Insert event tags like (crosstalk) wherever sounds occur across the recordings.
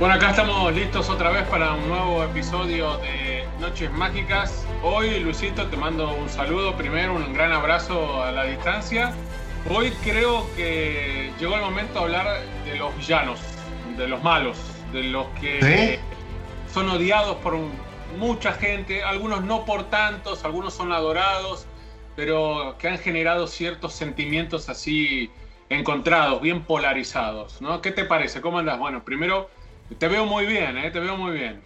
Bueno, acá estamos listos otra vez para un nuevo episodio de Noches Mágicas. Hoy, Luisito, te mando un saludo. Primero, un gran abrazo a la distancia. Hoy creo que llegó el momento de hablar de los villanos, de los malos, de los que son odiados por mucha gente, algunos no por tantos, algunos son adorados, pero que han generado ciertos sentimientos así encontrados, bien polarizados, ¿no? ¿Qué te parece? ¿Cómo andas? Bueno, primero te veo muy bien, ¿eh? Te veo muy bien.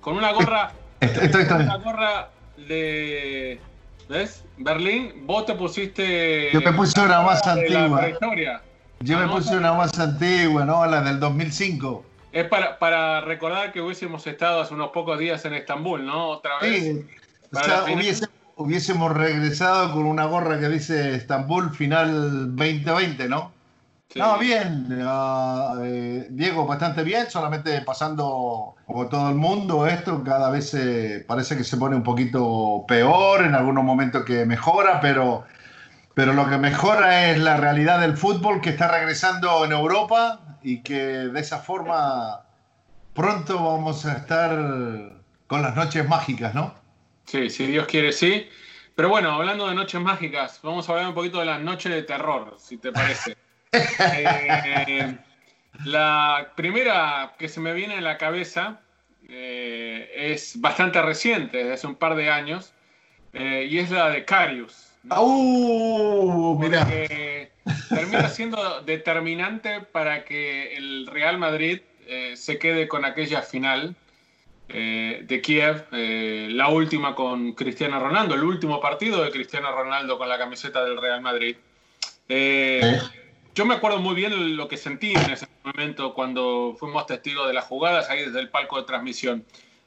Con una gorra. (laughs) Estoy, Una gorra de. ¿Ves? Berlín, vos te pusiste. Yo me puse una más antigua. historia. Yo me puse una más antigua, ¿no? La del 2005. Es para, para recordar que hubiésemos estado hace unos pocos días en Estambul, ¿no? Otra vez. Sí. O sea, hubiésemos regresado con una gorra que dice Estambul final 2020, ¿no? Sí. No, bien, uh, eh, Diego, bastante bien, solamente pasando como todo el mundo esto, cada vez eh, parece que se pone un poquito peor, en algunos momentos que mejora, pero, pero lo que mejora es la realidad del fútbol que está regresando en Europa y que de esa forma pronto vamos a estar con las noches mágicas, ¿no? Sí, si Dios quiere, sí. Pero bueno, hablando de noches mágicas, vamos a hablar un poquito de las noches de terror, si te parece. (laughs) Eh, la primera que se me viene en la cabeza eh, es bastante reciente, desde hace un par de años, eh, y es la de Carius. ¿no? Uh, mira. termina siendo determinante para que el Real Madrid eh, se quede con aquella final eh, de Kiev, la última con Cristiano Ronaldo, el último partido de Cristiano Ronaldo con la camiseta del Real Madrid. Yo me acuerdo muy bien lo que sentí en ese momento cuando fuimos testigos de las jugadas ahí desde el palco de transmisión.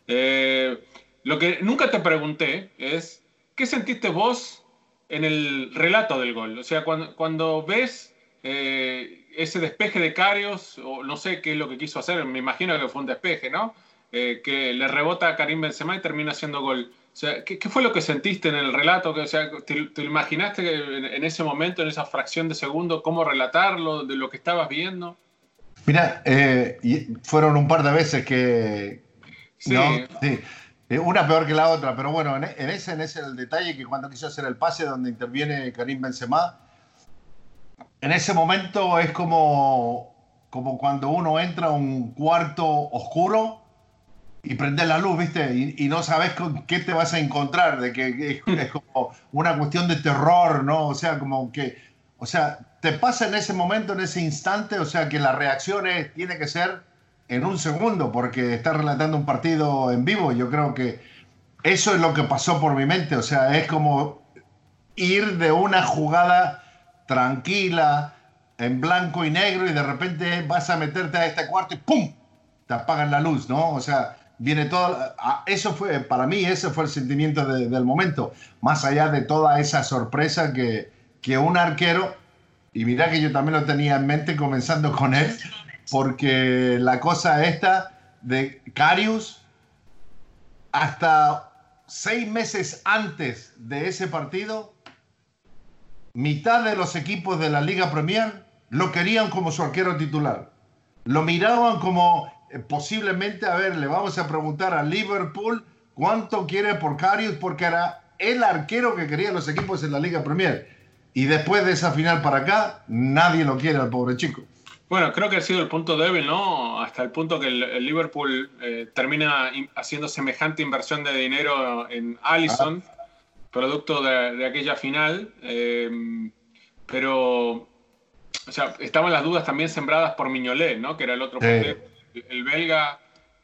Eh, lo que nunca te pregunté es, ¿qué sentiste vos en el relato del gol? O sea, cuando, ves eh, ese despeje de Carios, o no sé qué es lo que quiso hacer, me imagino que fue un despeje, ¿no? Eh, que le rebota a Karim Benzema y termina haciendo gol. O sea, ¿qué, ¿qué, fue lo que sentiste en el relato? O sea, ¿te, te imaginaste en, en, ese momento, en esa fracción de segundo, cómo relatarlo, de lo que estabas viendo? Mira, eh, fueron un par de veces que... Sí. ¿no? sí. Eh, Una peor que la otra, pero bueno, en, en ese, en ese el detalle que cuando quiso hacer el pase donde interviene Karim Benzema, en ese momento es como, como cuando uno entra a un cuarto oscuro y prender la luz, ¿viste? Y, y, no sabes con qué te vas a encontrar, de que es, es, como una cuestión de terror, ¿no? O sea, como que, o sea, te pasa en ese momento, en ese instante, o sea, que la reacción es, tiene que ser en un segundo, porque estás relatando un partido en vivo. Yo creo que eso es lo que pasó por mi mente, o sea, es como ir de una jugada tranquila, en blanco y negro, y de repente vas a meterte a este cuarto y ¡pum! Te apagan la luz, ¿no? O sea, viene todo. Eso fue, para mí, ese fue el sentimiento del momento. Más allá de toda esa sorpresa que, que un arquero, y mira que yo también lo tenía en mente comenzando con él, porque la cosa esta de Carius, hasta seis meses antes de ese partido, mitad de los equipos de la Liga Premier lo querían como su arquero titular. Lo miraban como posiblemente, a ver, le vamos a preguntar a Liverpool cuánto quiere por Carius, porque era el arquero que querían los equipos en la Liga Premier. Y después de esa final para acá, nadie lo quiere al pobre chico. Bueno, creo que ha sido el punto débil, ¿no? Hasta el punto que el, Liverpool eh, termina haciendo semejante inversión de dinero en Allison, ah. producto de, aquella final. Eh, pero o sea, estaban las dudas también sembradas por Miñolet, ¿no? Que era el otro el belga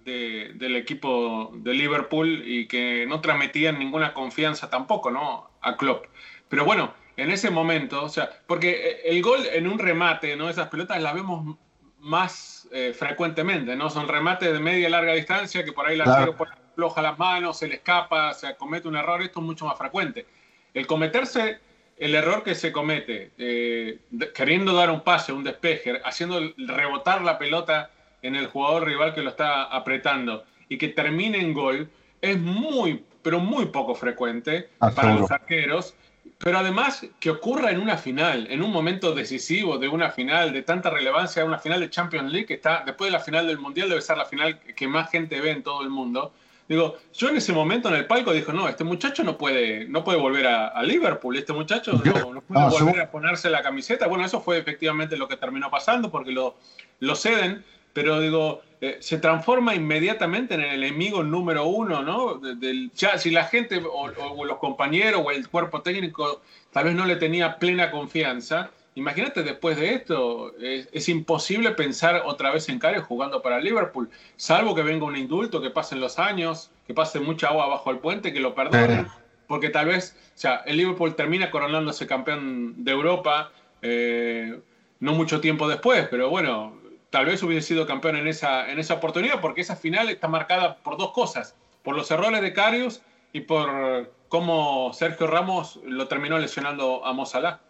del equipo de Liverpool y que no transmitían ninguna confianza tampoco, ¿no? A Klopp. Pero bueno, en ese momento, o sea, porque el gol en un remate, ¿no? Esas pelotas las vemos más eh, frecuentemente, ¿no? Son remates de media y larga distancia que por ahí la claro. floja las manos, se le escapa, se comete un error, esto es mucho más frecuente. El cometerse el error que se comete, eh, queriendo dar un pase, un despeje, haciendo rebotar la pelota en el jugador rival que lo está apretando y que termine en gol, es muy, pero muy poco frecuente para los arqueros. Pero además que ocurra en una final, en un momento decisivo de una final de tanta relevancia, una final de Champions League, que está después de la final del Mundial, debe ser la final que más gente ve en todo el mundo. Digo, yo en ese momento en el palco dijo, no, este muchacho no puede, no puede volver a, Liverpool, este muchacho no, puede volver a ponerse la camiseta. Bueno, eso fue efectivamente lo que terminó pasando porque lo, lo ceden, pero digo, eh, se transforma inmediatamente en el enemigo número uno, ¿no? Del, ya, si la gente o los compañeros o el cuerpo técnico tal vez no le tenía plena confianza, Imagínate después de esto, es, imposible pensar otra vez en Cario jugando para Liverpool, salvo que venga un indulto, que pasen los años, que pase mucha agua bajo el puente, que lo perdonen, porque tal vez, o sea, el Liverpool termina coronándose campeón de Europa eh, no mucho tiempo después, pero bueno, tal vez hubiese sido campeón en esa, en esa oportunidad, porque esa final está marcada por dos cosas, por los errores de Carius y por cómo Sergio Ramos lo terminó lesionando a Mozalá.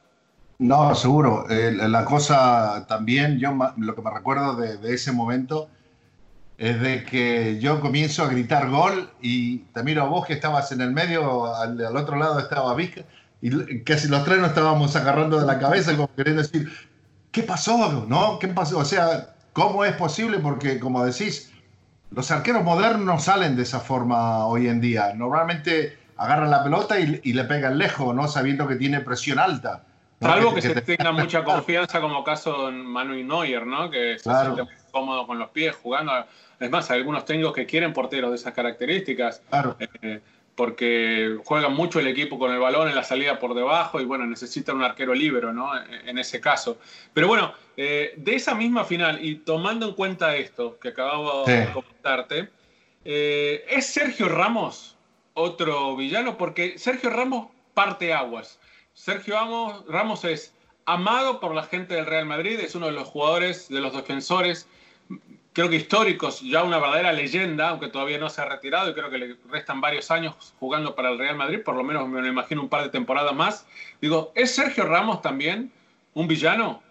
No, seguro. la cosa también, yo lo que me recuerdo de, ese momento es de que yo comienzo a gritar gol y te miro a vos que estabas en el medio, al, otro lado estaba Vizca y casi los tres nos estábamos agarrando de la cabeza como queriendo decir, ¿qué pasó? ¿No? ¿Qué pasó? O sea, ¿cómo es posible? Porque como decís, los arqueros modernos salen de esa forma hoy en día. Normalmente agarran la pelota y, y le pegan lejos, ¿no? Sabiendo que tiene presión alta. Salvo que, se tenga mucha confianza, como caso en Manuel Neuer, ¿no? Que se siente cómodo con los pies jugando. Es más, hay algunos técnicos que quieren porteros de esas características. Eh, porque juegan mucho el equipo con el balón en la salida por debajo y bueno, necesitan un arquero libre, ¿no? En ese caso. Pero bueno, eh, de esa misma final y tomando en cuenta esto que acababa de comentarte, eh, ¿es Sergio Ramos otro villano? Porque Sergio Ramos parte aguas. Sergio Ramos es amado por la gente del Real Madrid, es uno de los jugadores, de los defensores, creo que históricos, ya una verdadera leyenda, aunque todavía no se ha retirado y creo que le restan varios años jugando para el Real Madrid, por lo menos me lo imagino un par de temporadas más. Digo, ¿es Sergio Ramos también un villano?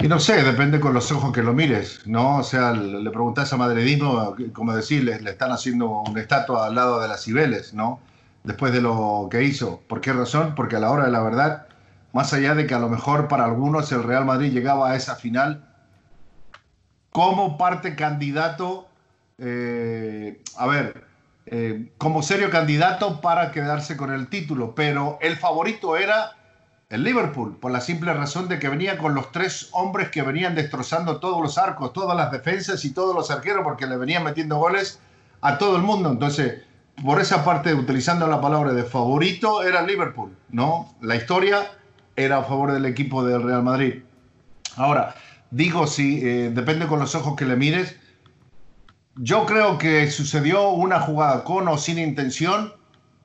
Y no sé, depende con los ojos que lo mires, ¿no? O sea, le preguntás a madridismo, como decir, le, le están haciendo una estatua al lado de las Cibeles, ¿no? después de lo que hizo. ¿Por qué razón? Porque a la hora de la verdad, más allá de que a lo mejor para algunos el Real Madrid llegaba a esa final como parte candidato, eh, a ver, eh, como serio candidato para quedarse con el título, pero el favorito era el Liverpool, por la simple razón de que venía con los tres hombres que venían destrozando todos los arcos, todas las defensas y todos los arqueros, porque le venían metiendo goles a todo el mundo. Entonces, por esa parte, utilizando la palabra de favorito, era Liverpool, ¿no? La historia era a favor del equipo del Real Madrid. Ahora, digo, si eh, depende con los ojos que le mires, yo creo que sucedió una jugada con o sin intención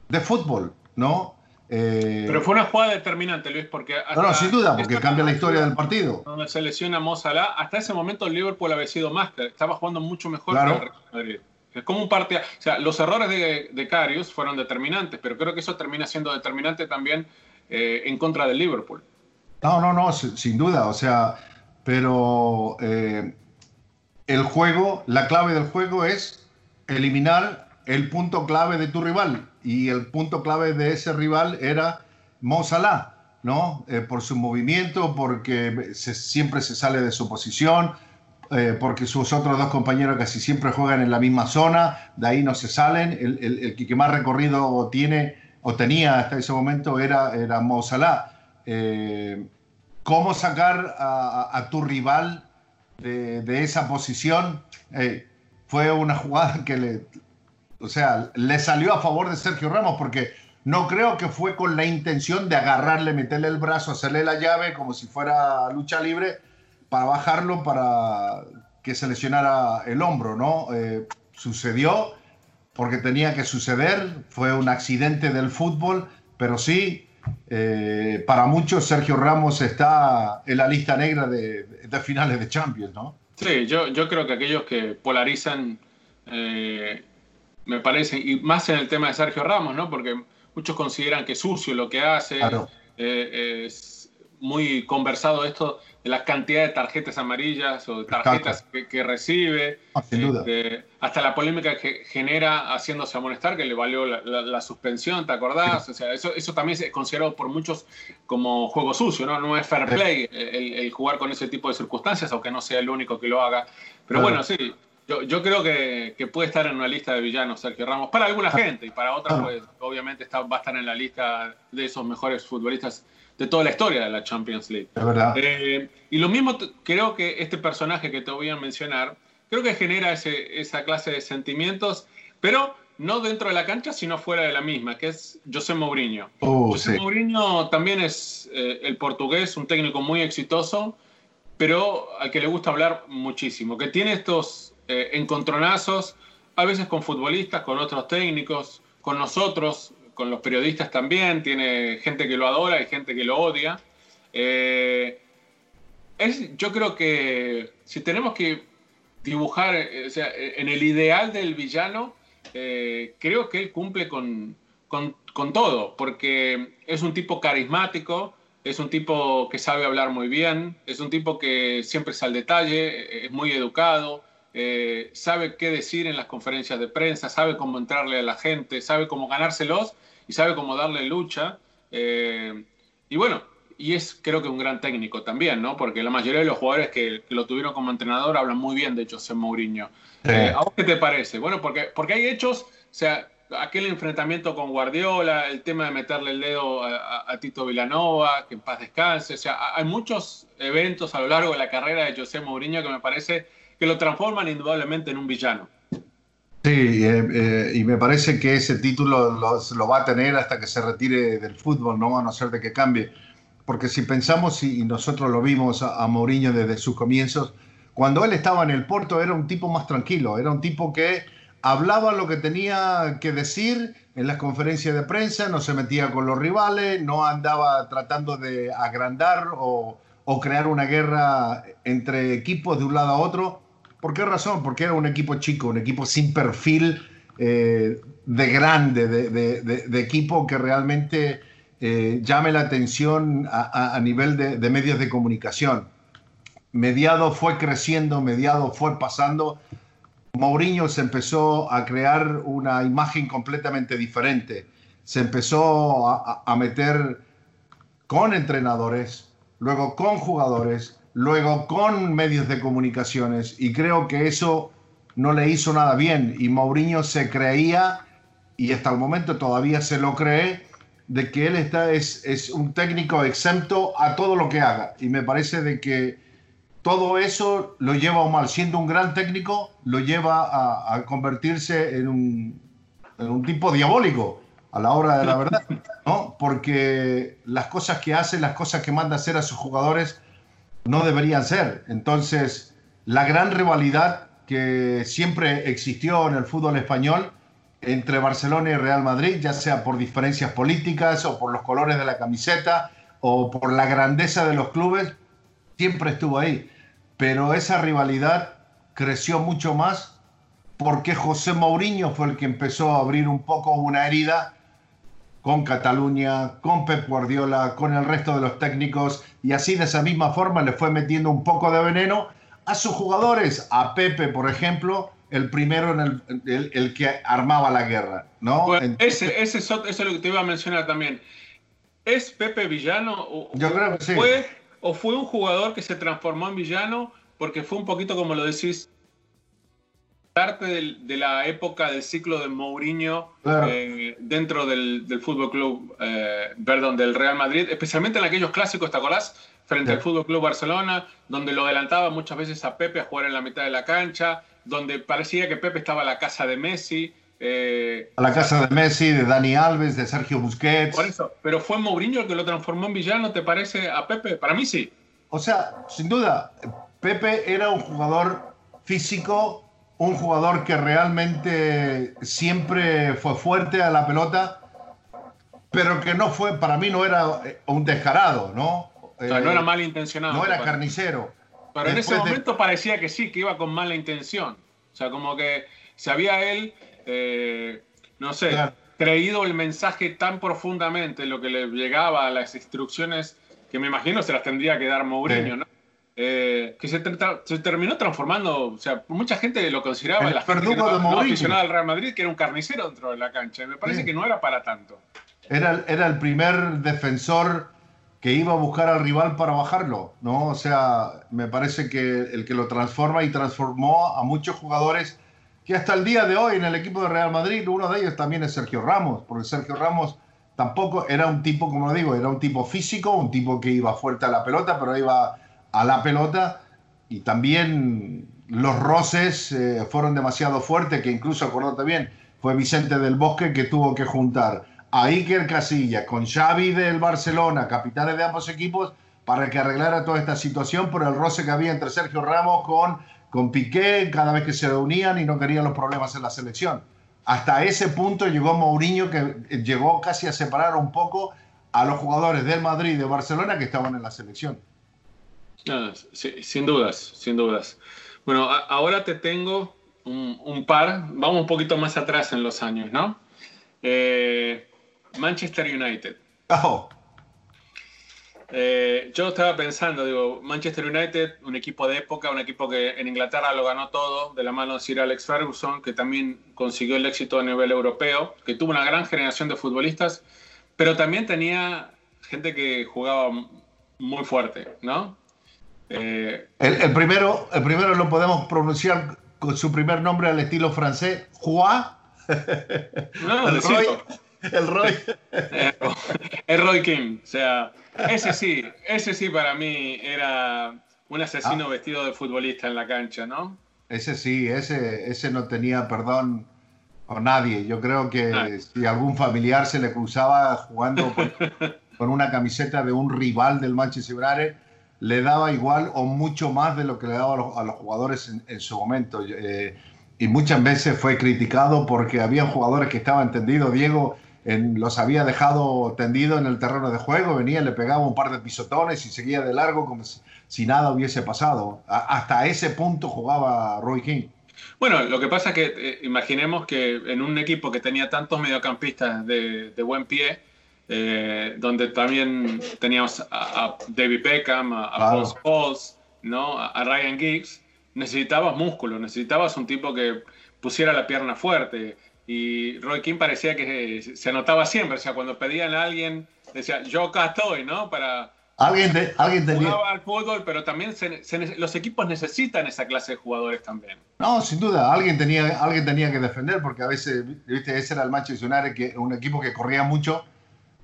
de fútbol, ¿no? Eh, Pero fue una jugada determinante, Luis, porque... no, no, sin duda, porque cambia la historia del partido. Donde se lesiona Mo hasta ese momento el Liverpool había sido más, estaba jugando mucho mejor que el Real Madrid. Es como un partido... O sea, los errores de, de Carius fueron determinantes, pero creo que eso termina siendo determinante también eh, en contra del Liverpool. No, no, no, sin duda, o sea, pero eh, el juego, la clave del juego es eliminar el punto clave de tu rival y el punto clave de ese rival era Mo Salah, ¿no? Eh, por su movimiento, porque siempre se sale de su posición, eh, porque sus otros dos compañeros casi siempre juegan en la misma zona, de ahí no se salen, el, el, que más recorrido tiene o tenía hasta ese momento era, era Mo Salah. Eh, ¿Cómo sacar a, tu rival de, esa posición? fue una jugada que le, o sea, le salió a favor de Sergio Ramos porque no creo que fue con la intención de agarrarle, meterle el brazo, hacerle la llave como si fuera lucha libre para bajarlo, para que se lesionara el hombro, ¿no? Eh, sucedió porque tenía que suceder, fue un accidente del fútbol, pero sí, eh, para muchos Sergio Ramos está en la lista negra de, finales de Champions, ¿no? Sí, yo, yo creo que aquellos que polarizan eh, me parece, y más en el tema de Sergio Ramos, ¿no? Porque muchos consideran que es sucio lo que hace, eh, es muy conversado esto la cantidad de tarjetas amarillas o de tarjetas que, recibe, ah, este, hasta la polémica que genera haciéndose amonestar, que le valió la, suspensión, ¿te acordás? O sea, eso, eso también es considerado por muchos como juego sucio, ¿no? No es fair play el, jugar con ese tipo de circunstancias, aunque no sea el único que lo haga. Pero bueno, sí, yo, creo que, puede estar en una lista de villanos Sergio Ramos, para alguna gente y para otras, pues obviamente está, va a estar en la lista de esos mejores futbolistas de toda la historia de la Champions League. Es verdad. Eh, y lo mismo creo que este personaje que te voy a mencionar, creo que genera esa clase de sentimientos, pero no dentro de la cancha, sino fuera de la misma, que es José Mourinho. Oh, José Mourinho también es eh, el portugués, un técnico muy exitoso, pero al que le gusta hablar muchísimo, que tiene estos eh, encontronazos, a veces con futbolistas, con otros técnicos, con nosotros, con los periodistas también, tiene gente que lo adora y gente que lo odia. Eh, yo creo que si tenemos que dibujar eh, en el ideal del villano, creo que él cumple con, con, todo, porque es un tipo carismático, es un tipo que sabe hablar muy bien, es un tipo que siempre es al detalle, es muy educado, eh, sabe qué decir en las conferencias de prensa, sabe cómo entrarle a la gente, sabe cómo ganárselos y sabe cómo darle lucha. Eh, y bueno, y es creo que un gran técnico también, ¿no? Porque la mayoría de los jugadores que, lo tuvieron como entrenador hablan muy bien de José Mourinho. Eh, ¿A vos qué te parece? Bueno, porque, porque hay hechos, o sea, aquel enfrentamiento con Guardiola, el tema de meterle el dedo a, Tito Villanova, que en paz descanse, o sea, hay muchos eventos a lo largo de la carrera de José Mourinho que me parece que lo transforman indudablemente en un villano. Sí, eh, eh, y me parece que ese título lo, va a tener hasta que se retire del fútbol, no a no ser de que cambie. Porque si pensamos, y nosotros lo vimos a, Mourinho desde sus comienzos, cuando él estaba en el Porto era un tipo más tranquilo, era un tipo que hablaba lo que tenía que decir en las conferencias de prensa, no se metía con los rivales, no andaba tratando de agrandar o crear una guerra entre equipos de un lado a otro ¿Por qué razón? Porque era un equipo chico, un equipo sin perfil eh, de grande, de, equipo que realmente eh, llame la atención a, nivel de, medios de comunicación. Mediado fue creciendo, mediado fue pasando. Mourinho se empezó a crear una imagen completamente diferente. Se empezó a meter con entrenadores, luego con jugadores, luego con medios de comunicaciones y creo que eso no le hizo nada bien y Mourinho se creía y hasta el momento todavía se lo cree de que él está, es, es un técnico exento a todo lo que haga y me parece de que todo eso lo lleva a mal, siendo un gran técnico, lo lleva a, convertirse en un, en un tipo diabólico a la hora de la verdad, ¿no? Porque las cosas que hace, las cosas que manda hacer a sus jugadores, no deberían ser. Entonces, la gran rivalidad que siempre existió en el fútbol español entre Barcelona y Real Madrid, ya sea por diferencias políticas o por los colores de la camiseta o por la grandeza de los clubes, siempre estuvo ahí. Pero esa rivalidad creció mucho más porque José Mourinho fue el que empezó a abrir un poco una herida con Cataluña, con Pep Guardiola, con el resto de los técnicos y así de esa misma forma le fue metiendo un poco de veneno a sus jugadores, a Pepe por ejemplo, el primero en el, el, que armaba la guerra, ¿no? ese, ese, eso es lo que te iba a mencionar también. ¿Es Pepe villano? O, Yo creo que sí. Fue, ¿O fue un jugador que se transformó en villano porque fue un poquito como lo decís, parte de la época del ciclo de Mourinho eh, dentro del, del Fútbol Club, eh, perdón, del Real Madrid, especialmente en aquellos clásicos, ¿te acordás? Frente al Fútbol Club Barcelona, donde lo adelantaba muchas veces a Pepe a jugar en la mitad de la cancha, donde parecía que Pepe estaba a la casa de Messi. Eh, a la casa de Messi, de Dani Alves, de Sergio Busquets. Por eso, pero fue Mourinho el que lo transformó en villano, ¿te parece a Pepe? Para mí sí. O sea, sin duda, Pepe era un jugador físico, un jugador que realmente siempre fue fuerte a la pelota, pero que no fue, para mí no era un descarado, ¿no? O sea, no era malintencionado. No era carnicero. Pero en ese momento parecía que sí, que iba con mala intención. O sea, como que se había él, eh, no sé, creído el mensaje tan profundamente, lo que le llegaba a las instrucciones, que me imagino se las tendría que dar Mourinho, ¿no? Eh, que se, terminó transformando, o sea, mucha gente lo consideraba el la gente no, aficionada al Real Madrid, que era un carnicero dentro de la cancha. Y me parece que no era para tanto. Era, era el primer defensor que iba a buscar al rival para bajarlo, ¿no? O sea, me parece que el que lo transforma y transformó a muchos jugadores que hasta el día de hoy en el equipo de Real Madrid, uno de ellos también es Sergio Ramos, porque Sergio Ramos tampoco era un tipo, como lo digo, era un tipo físico, un tipo que iba fuerte a la pelota, pero iba a la pelota y también los roces eh, fueron demasiado fuertes, que incluso, acordate bien, fue Vicente del Bosque que tuvo que juntar a Iker Casillas con Xavi del Barcelona, capitanes de ambos equipos, para que arreglara toda esta situación por el roce que había entre Sergio Ramos con, con Piqué cada vez que se reunían y no querían los problemas en la selección. Hasta ese punto llegó Mourinho que llegó casi a separar un poco a los jugadores del Madrid y de Barcelona que estaban en la selección. Sin dudas, sin dudas. Bueno, ahora te tengo un, par, vamos un poquito más atrás en los años, ¿no? Eh, Manchester United. Eh, yo estaba pensando, digo, Manchester United, un equipo de época, un equipo que en Inglaterra lo ganó todo, de la mano de Sir Alex Ferguson, que también consiguió el éxito a nivel europeo, que tuvo una gran generación de futbolistas, pero también tenía gente que jugaba muy fuerte, ¿no? Eh, el, primero, el primero lo podemos pronunciar con su primer nombre al estilo francés, Juan. (laughs) No, el el Roy. el Roy King. O sea, ese sí, ese sí para mí era un asesino ah. vestido de futbolista en la cancha, ¿no? Ese sí, ese, ese no tenía perdón con nadie. Yo creo que si algún familiar se le cruzaba jugando (laughs) con, una camiseta de un rival del Manchester United, le daba igual o mucho más de lo que le daba a los, jugadores en, su momento. Eh, y muchas veces fue criticado porque había jugadores que estaban tendidos. Diego, los había dejado tendido en el terreno de juego, venía, le pegaba un par de pisotones y seguía de largo como si, nada hubiese pasado. hasta ese punto jugaba Roy King. Bueno, lo que pasa es que eh, imaginemos que en un equipo que tenía tantos mediocampistas de, buen pie, eh, donde también teníamos a, David Beckham, a, Paul ¿no? a Ryan Giggs, necesitabas músculo, necesitabas un tipo que pusiera la pierna fuerte, y Roy King parecía que se anotaba siempre, o sea, cuando pedían a alguien, decía, yo acá estoy, ¿no? Para... Alguien, alguien tenía... al fútbol, pero también los equipos necesitan esa clase de jugadores también. No, sin duda, alguien tenía, alguien tenía que defender, porque a veces, viste, ese era el Manchester United, que, un equipo que corría mucho,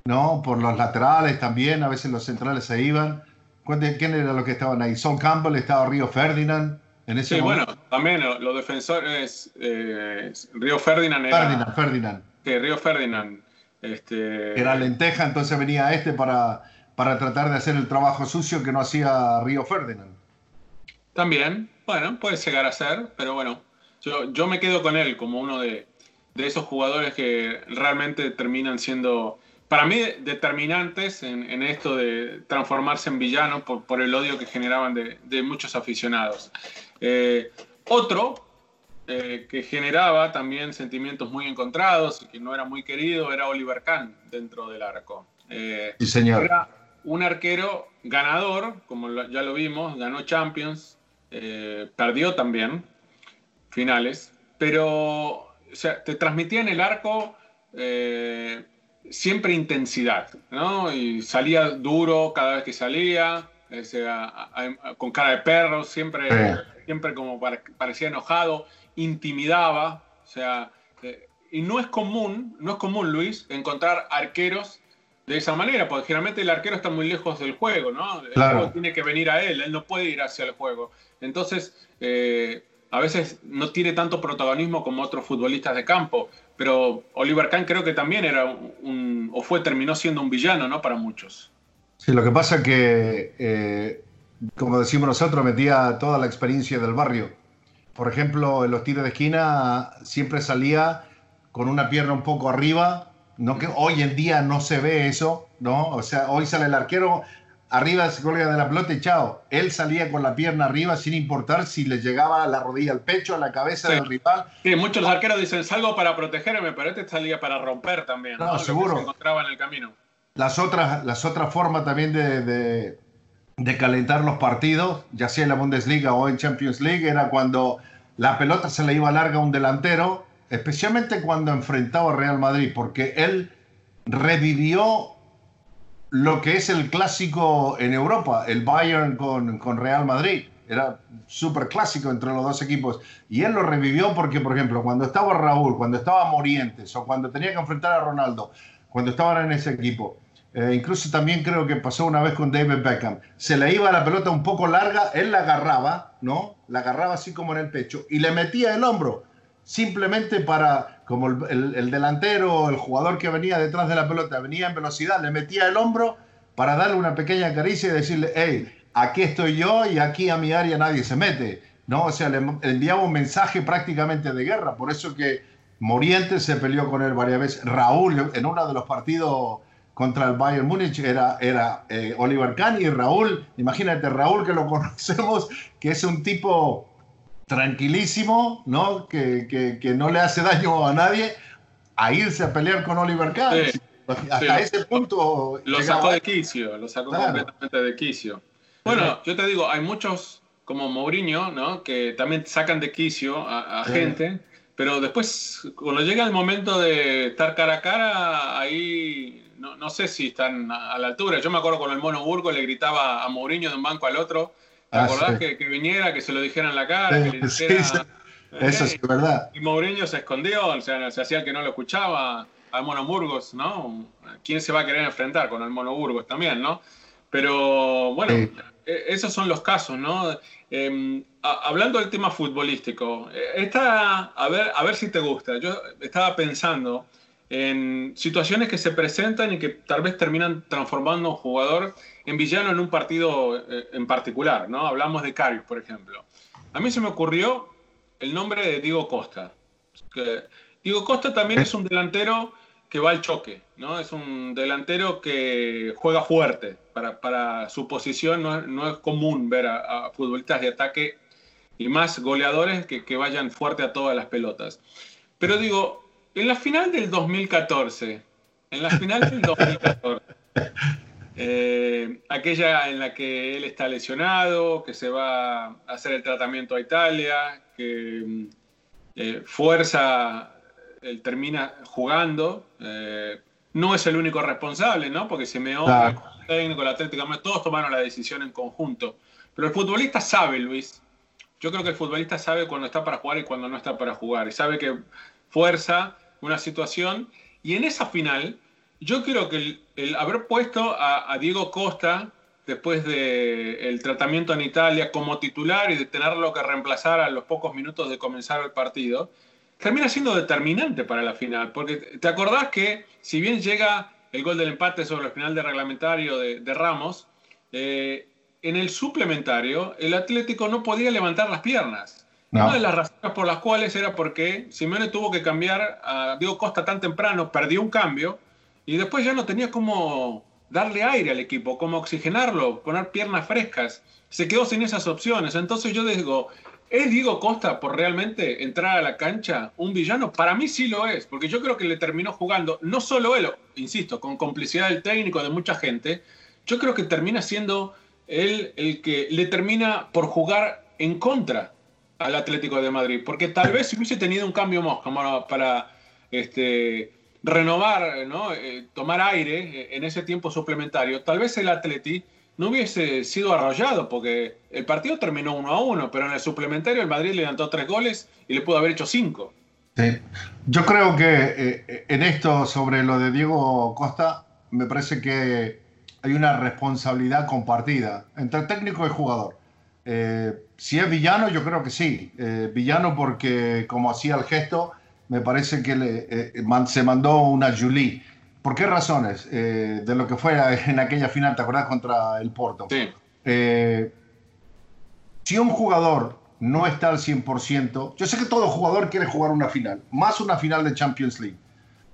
¿no? Por los laterales también, a veces los centrales se iban. ¿Quién era los que estaban ahí? Son Campbell, estaba Río Ferdinand sí, bueno, también los defensores, eh, Río Ferdinand era... Ferdinand, Ferdinand. Que Río Ferdinand. Este... Era lenteja, entonces venía este para, para tratar de hacer el trabajo sucio que no hacía Río Ferdinand. También, bueno, puede llegar a ser, pero bueno, yo, yo me quedo con él como uno de, de esos jugadores que realmente terminan siendo, para mí, determinantes en, esto de transformarse en villano por, el odio que generaban de, muchos aficionados. Eh, otro eh, que generaba también sentimientos muy encontrados y que no era muy querido era Oliver Kahn dentro del arco. Eh, señor. Era un arquero ganador, como ya lo vimos, ganó Champions, eh, perdió también finales, pero te transmitía en el arco siempre intensidad, ¿no? Y salía duro cada vez que salía, con cara de perro, siempre, siempre como parecía enojado intimidaba, o sea, eh, y no es común, no es común, Luis, encontrar arqueros de esa manera, porque generalmente el arquero está muy lejos del juego, ¿no? El juego tiene que venir a él, él no puede ir hacia el juego. Entonces, eh, a veces no tiene tanto protagonismo como otros futbolistas de campo, pero Oliver Kahn creo que también era un, o fue, terminó siendo un villano, ¿no? Para muchos. Sí, lo que pasa que, eh, como decimos nosotros, metía toda la experiencia del barrio por ejemplo, en los tiros de esquina siempre salía con una pierna un poco arriba, no que hoy en día no se ve eso, ¿no? O sea, hoy sale el arquero arriba se colga de la pelota y chao. Él salía con la pierna arriba sin importar si le llegaba a la rodilla al pecho, a la cabeza del rival. Sí, muchos arqueros dicen salgo para protegerme, pero este salía para romper también. No, seguro. se encontraba en el camino. Las otras, las otras formas también de de calentar los partidos, ya sea en la Bundesliga o en Champions League, era cuando la pelota se le iba larga a un delantero, especialmente cuando enfrentaba a Real Madrid, porque él revivió lo que es el clásico en Europa, el Bayern con, con Real Madrid. Era súper clásico entre los dos equipos. Y él lo revivió porque, por ejemplo, cuando estaba Raúl, cuando estaba Morientes o cuando tenía que enfrentar a Ronaldo, cuando estaban en ese equipo, eh, incluso también creo que pasó una vez con David Beckham. Se le iba la pelota un poco larga, él la agarraba, ¿no? La agarraba así como en el pecho y le metía el hombro, simplemente para, como el, el, delantero, el jugador que venía detrás de la pelota venía en velocidad, le metía el hombro para darle una pequeña caricia y decirle, hey, aquí estoy yo y aquí a mi área nadie se mete, ¿no? O sea, le enviaba un mensaje prácticamente de guerra. Por eso que Morientes se peleó con él varias veces. Raúl, en uno de los partidos contra el Bayern Múnich era, era eh, Oliver Kahn y Raúl, imagínate, Raúl que lo (laughs) conocemos, que es un tipo tranquilísimo, ¿no? Que, que, no le hace daño a nadie, a irse a pelear con Oliver Kahn. Hasta ese punto. Lo sacó de quicio, lo sacó completamente de quicio. Bueno, yo te digo, hay muchos como Mourinho, ¿no? Que también sacan de quicio a, gente, pero después, cuando llega el momento de estar cara a cara, ahí no, no, sé si están a la altura. Yo me acuerdo con el Mono Burgo le gritaba a Mourinho de un banco al otro. ¿Te ah, acordás que, viniera, que se lo dijera en la cara? que le dijera, Eso es verdad. Y Mourinho se escondió, o sea, se hacía el que no lo escuchaba al Mono Burgos, ¿no? ¿Quién se va a querer enfrentar con el Mono Burgos también, no? Pero bueno, e, esos son los casos, ¿no? Em, hablando del tema futbolístico, e, esta, a ver, a ver si te gusta. Yo estaba pensando en situaciones que se presentan y que tal vez terminan transformando a un jugador en villano en un partido eh, en particular, ¿no? Hablamos de Carius, por ejemplo. A mí se me ocurrió el nombre de Diego Costa. Diego Costa también es un delantero que va al choque, ¿no? Es un delantero que juega fuerte. Para, su posición no es, común ver a, futbolistas de ataque y más goleadores que, que vayan fuerte a todas las pelotas. Pero digo, en la final del 2014, en la final del 2014, (laughs) eh, aquella en la que él está lesionado, que se va a hacer el tratamiento a Italia, que eh, Fuerza él termina jugando, eh, no es el único responsable, ¿no? Porque se me claro. el técnico, el Atlético, todos tomaron la decisión en conjunto. Pero el futbolista sabe, Luis. Yo creo que el futbolista sabe cuando está para jugar y cuando no está para jugar. Y sabe que Fuerza una situación. Y en esa final, yo creo que el, haber puesto a, Diego Costa después del tratamiento en Italia como titular y de tenerlo que reemplazar a los pocos minutos de comenzar el partido, termina siendo determinante para la final. Porque te acordás que si bien llega el gol del empate sobre el final de reglamentario de, Ramos, eh, en el suplementario el Atlético no podía levantar las piernas. Una de las razones por las cuales era porque Simeone tuvo que cambiar a Diego Costa tan temprano, perdió un cambio y después ya no tenía cómo darle aire al equipo, cómo oxigenarlo, poner piernas frescas. Se quedó sin esas opciones. Entonces yo digo, ¿es Diego Costa por realmente entrar a la cancha un villano? Para mí sí lo es, porque yo creo que le terminó jugando, no solo él, insisto, con complicidad del técnico, de mucha gente, yo creo que termina siendo él el que le termina por jugar en contra al Atlético de Madrid, porque tal vez si hubiese tenido un cambio más para este, renovar, ¿no? Eh, tomar aire eh, en ese tiempo suplementario, tal vez el Atleti no hubiese sido arrollado, porque el partido terminó uno a uno, pero en el suplementario el Madrid le levantó tres goles y le pudo haber hecho cinco. Yo creo que eh, en esto sobre lo de Diego Costa, me parece que hay una responsabilidad compartida entre técnico y jugador. Eh, si es villano, yo creo que sí. Eh, villano porque, como hacía el gesto, me parece que le, eh, se mandó una Julie. ¿Por qué razones? de lo que fue (laughs) en aquella final, ¿te acuerdas? Contra el Porto. Sí. si un jugador no está al 100%, yo sé que todo jugador quiere jugar una final, más una final de Champions League.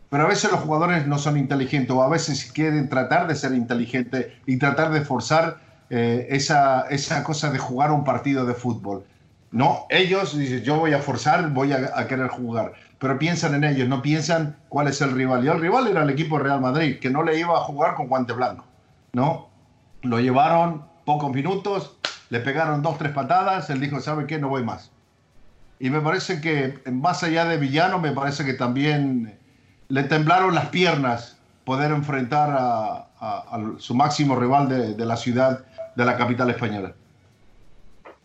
Pero a veces los jugadores no son inteligentes o a veces quieren tratar de ser inteligentes y tratar de forzar eh, esa, esa cosa de jugar un partido de fútbol. No, ellos dicen, yo voy a forzar, voy a, querer jugar, pero piensan en ellos, no piensan cuál es el rival. Y el rival era el equipo Real Madrid, que no le iba a jugar con guante blanco, ¿no? Lo llevaron pocos minutos, le pegaron dos, tres patadas, él dijo, ¿sabe qué? No voy más. Y me parece que, más allá de villano, me parece que también le temblaron las piernas poder enfrentar a, su máximo rival de, de la ciudad de la capital española.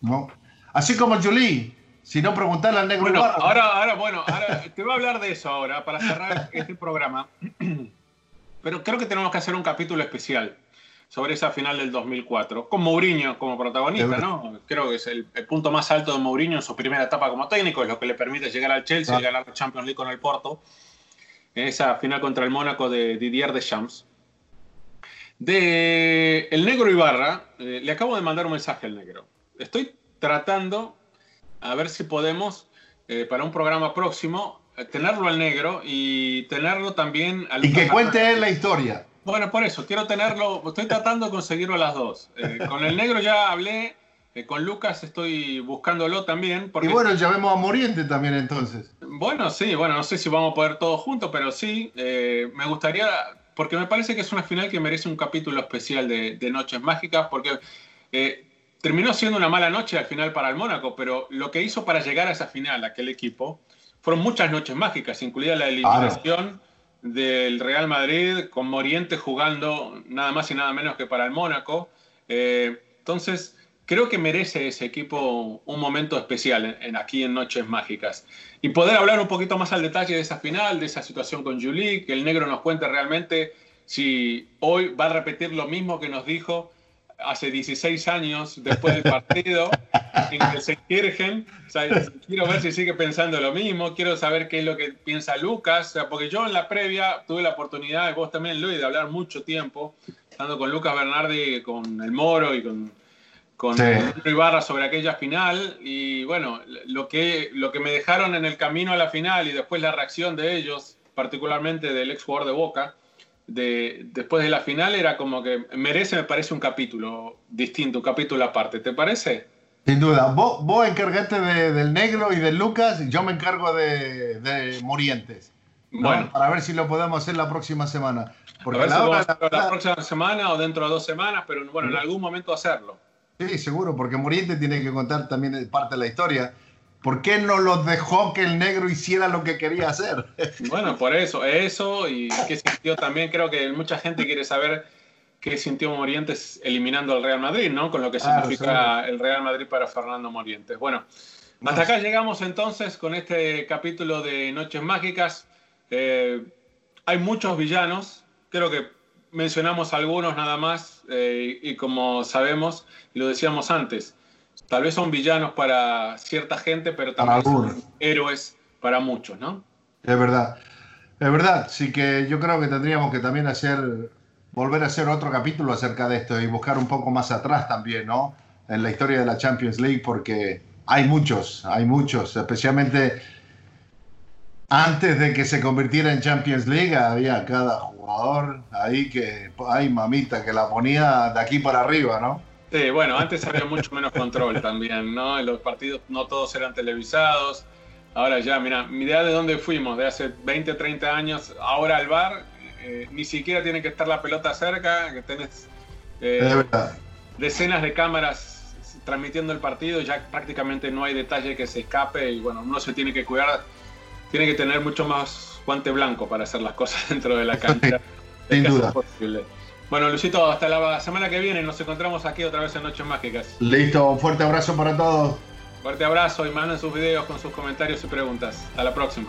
¿No? Así como Jolie, si no preguntarle al negro bueno, Ahora, ahora, bueno, ahora te voy a hablar de eso ahora para cerrar este programa. (clears throat) Pero creo que tenemos que hacer un capítulo especial sobre esa final del 2004, con Mourinho como protagonista, ¿no? Creo que es el, punto más alto de Mourinho en su primera etapa como técnico, es lo que le permite llegar al Chelsea y ganar la Champions League con el Porto, en esa final contra el Mónaco de Didier Deschamps. De el negro Ibarra, eh, le acabo de mandar un mensaje al negro. Estoy tratando a ver si podemos, eh, para un programa próximo, eh, tenerlo al negro y tenerlo también al... Y que cuente él la historia. Bueno, por eso, quiero tenerlo, estoy tratando de conseguirlo a las dos. con el negro ya hablé, con Lucas estoy buscándolo también. Porque... Y bueno, llamemos a Moriente también entonces. Bueno, sí, bueno, no sé si vamos a poder todos juntos, pero sí, me gustaría porque me parece que es una final que merece un capítulo especial de, Noches Mágicas, porque eh, terminó siendo una mala noche al final para el Mónaco, pero lo que hizo para llegar a esa final, aquel equipo, fueron muchas noches mágicas, incluida la eliminación del Real Madrid, con Moriente jugando nada más y nada menos que para el Mónaco. Eh, entonces, creo que merece ese equipo un momento especial en, aquí en Noches Mágicas. Y poder hablar un poquito más al detalle de esa final, de esa situación con Julie, que el negro nos cuente realmente si hoy va a repetir lo mismo que nos dijo hace 16 años después del partido (laughs) en Gelsenkirchen. O sea, quiero ver si sigue pensando lo mismo, quiero saber qué es lo que piensa Lucas, porque yo en la previa tuve la oportunidad, y vos también, Luis, de hablar mucho tiempo, estando con Lucas Bernardi, con el Moro y con con sí. Ibarra sobre aquella final y bueno, lo que, lo que me dejaron en el camino a la final y después la reacción de ellos, particularmente del ex jugador de Boca, de, después de la final era como que merece, me parece, un capítulo distinto, un capítulo aparte, ¿te parece? Sin duda, vos, vos encargaste del negro y de Lucas, y yo me encargo de, de Morientes. Bueno, para ver si lo podemos hacer la próxima semana. Porque la, la, próxima semana o dentro de dos semanas, pero bueno, en algún momento hacerlo. Sí, seguro, porque Moriente tiene que contar también parte de la historia. ¿Por qué no los dejó que el negro hiciera lo que quería hacer? (laughs) Bueno, por eso, eso y qué sintió también, creo que mucha gente quiere saber qué sintió Morientes eliminando al Real Madrid, ¿no? Con lo que significa el Real Madrid para Fernando Morientes. Bueno, hasta acá llegamos entonces con este capítulo de Noches Mágicas. Eh, hay muchos villanos, creo que mencionamos algunos nada más eh, y como sabemos, lo decíamos antes, tal vez son villanos para cierta gente, pero también son héroes para muchos, ¿no? Es verdad, es verdad, sí que yo creo que tendríamos que también hacer, volver a hacer otro capítulo acerca de esto y buscar un poco más atrás también, ¿no? En la historia de la Champions League, porque hay muchos, hay muchos, especialmente antes de que se convirtiera en Champions League, había cada jugador ahí que, ay mamita, que la ponía de aquí para arriba, ¿no? Sí, bueno, antes había mucho menos control también, ¿no? En los partidos no todos eran televisados. Ahora ya, mira, mi idea de dónde fuimos, de hace 20, 30 años, ahora al bar, eh, ni siquiera tiene que estar la pelota cerca, que tenés eh, decenas de cámaras transmitiendo el partido, ya prácticamente no hay detalle que se escape y bueno, uno se tiene que cuidar tiene que tener mucho más guante blanco para hacer las cosas (laughs) dentro de la cancha. (laughs) Sin duda. Bueno, Luisito, hasta la semana que viene. Nos encontramos aquí otra vez en Noches Mágicas. Listo, un fuerte abrazo para todos. Fuerte abrazo y manden sus videos con sus comentarios y preguntas. Hasta la próxima.